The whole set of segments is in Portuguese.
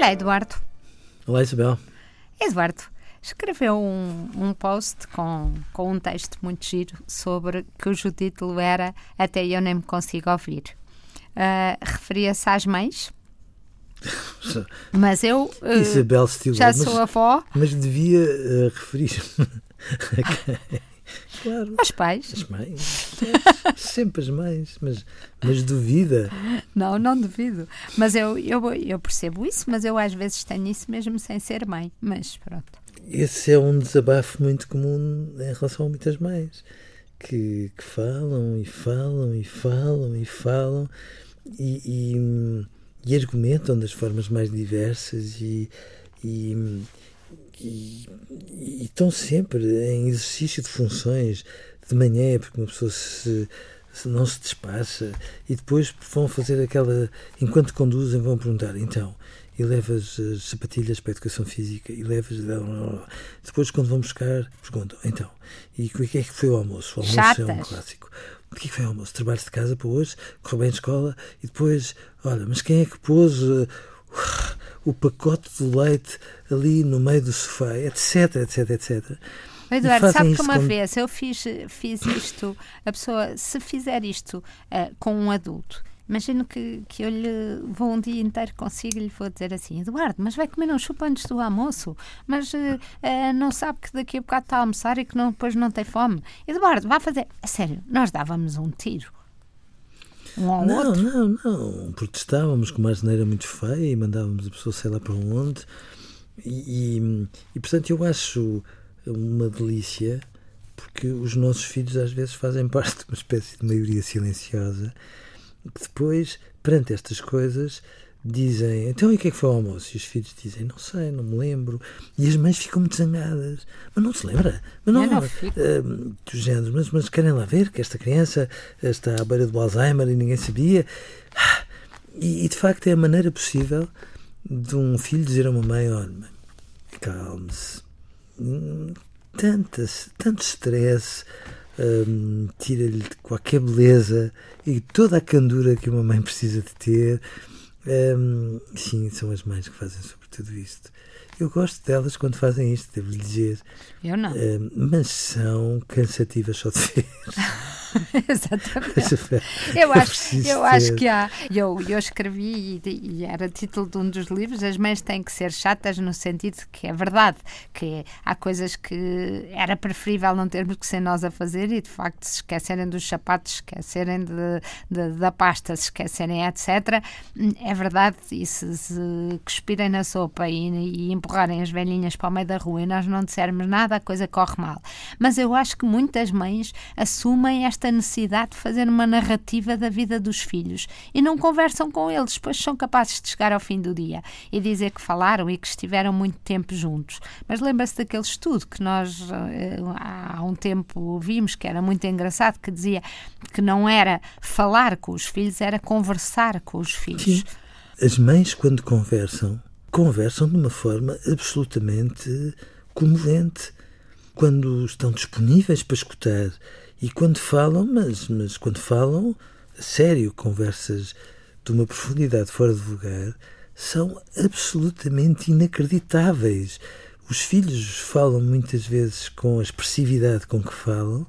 Olá, Eduardo. Olá, Isabel. Eduardo escreveu um, um post com, com um texto muito giro sobre cujo título era Até eu nem me consigo ouvir. Uh, Referia-se às mães. Mas eu uh, Isabel já sou avó. Mas devia uh, referir-me Claro. Aos pais. As mães. Sempre as mães. Mas, mas duvida. Não, não duvido. Mas eu, eu, eu percebo isso, mas eu às vezes tenho isso mesmo sem ser mãe. Mas pronto. Esse é um desabafo muito comum em relação a muitas mães. Que, que falam e falam e falam e falam e, e, e argumentam das formas mais diversas e, e e, e, estão sempre em exercício de funções de manhã, porque uma pessoa se, se, não se despacha e depois vão fazer aquela. Enquanto conduzem, vão perguntar: então, e levas as sapatilhas para a educação física e levas. Depois, quando vão buscar, perguntam: então, e o que é que foi o almoço? O almoço Chatas. é um clássico. O que é que foi o almoço? Trabalho de casa para hoje, correu bem de escola e depois, olha, mas quem é que pôs. Uh, o pacote de leite ali no meio do sofá, etc, etc, etc. Eduardo, sabe que uma vez eu fiz, fiz isto, a pessoa, se fizer isto uh, com um adulto, imagino que, que eu lhe vou um dia inteiro consigo e lhe vou dizer assim: Eduardo, mas vai comer um chupa antes do almoço, mas uh, uh, não sabe que daqui a bocado está a almoçar e que não, depois não tem fome. Eduardo, vai fazer. A sério, nós dávamos um tiro um ao não, outro? Não, não, protestávamos com uma asneira muito feia e mandávamos a pessoa sei lá para onde. E, e, e, portanto eu acho uma delícia porque os nossos filhos às vezes fazem parte de uma espécie de maioria silenciosa que depois, perante estas coisas, dizem então e o que é que foi o almoço? E os filhos dizem não sei, não me lembro. E as mães ficam muito zangadas. Mas não se lembra? Mas não, não, não uh, do género, mas, mas querem lá ver que esta criança está à beira do Alzheimer e ninguém sabia. E, e de facto é a maneira possível de um filho dizer a uma mãe: olha, calme-se. Hum, tanto stress. Um, tira-lhe qualquer beleza e toda a candura que uma mãe precisa de ter um, sim, são as mães que fazem sobre tudo isto. Eu gosto delas quando fazem isto, devo lhe dizer. Eu não. Um, mas são cansativas só de ver. Exatamente. eu acho, eu acho que há. Eu, eu escrevi, e, e, era título de um dos livros: As mães têm que ser chatas, no sentido que é verdade, que há coisas que era preferível não termos que ser nós a fazer e de facto se esquecerem dos sapatos, se esquecerem de, de, da pasta, se esquecerem, etc. É verdade, e se, se cuspirem na sopa e, e empurrarem as velhinhas para o meio da rua e nós não dissermos nada, a coisa corre mal. Mas eu acho que muitas mães assumem esta esta necessidade de fazer uma narrativa da vida dos filhos e não conversam com eles, pois são capazes de chegar ao fim do dia e dizer que falaram e que estiveram muito tempo juntos. Mas lembra-se daquele estudo que nós eh, há um tempo vimos, que era muito engraçado, que dizia que não era falar com os filhos, era conversar com os filhos. Sim. As mães, quando conversam, conversam de uma forma absolutamente comovente. Quando estão disponíveis para escutar e quando falam, mas, mas quando falam, sério, conversas de uma profundidade fora de lugar, são absolutamente inacreditáveis. Os filhos falam muitas vezes com a expressividade com que falam,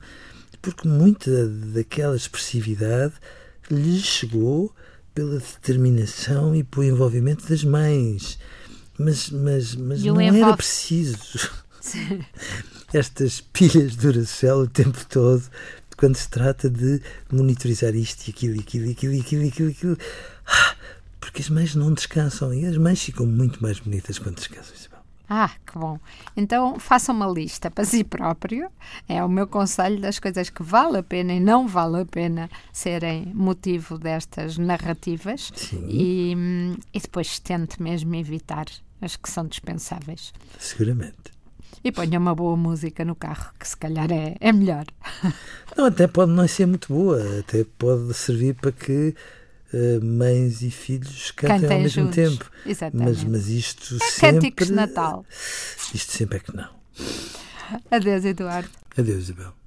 porque muita daquela expressividade lhes chegou pela determinação e pelo envolvimento das mães. Mas, mas, mas não envolve... era preciso. estas pilhas de Duracell o tempo todo quando se trata de monitorizar isto e aquilo e aquilo e aquilo e aquilo e aquilo. Aquilo. Ah, porque as mães não descansam e as mães ficam muito mais bonitas quando descansam. Ah, que bom. Então faça uma lista para si próprio. É o meu conselho das coisas que vale a pena e não vale a pena serem motivo destas narrativas. Sim. E, e depois tente mesmo evitar as que são dispensáveis. Seguramente e ponha uma boa música no carro, que se calhar é, é melhor. Não, até pode não ser muito boa, até pode servir para que uh, mães e filhos cantem, cantem ao mesmo juntos. tempo. Exatamente. Mas, mas isto é sempre. Cânticos de Natal. Isto sempre é que não. Adeus, Eduardo. Adeus, Isabel.